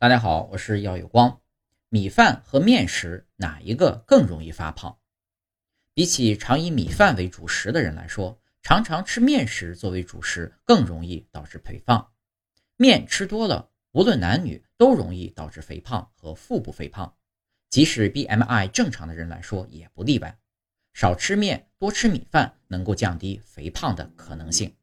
大家好，我是耀有光。米饭和面食哪一个更容易发胖？比起常以米饭为主食的人来说，常常吃面食作为主食更容易导致肥胖。面吃多了，无论男女都容易导致肥胖和腹部肥胖，即使 BMI 正常的人来说也不例外。少吃面，多吃米饭，能够降低肥胖的可能性。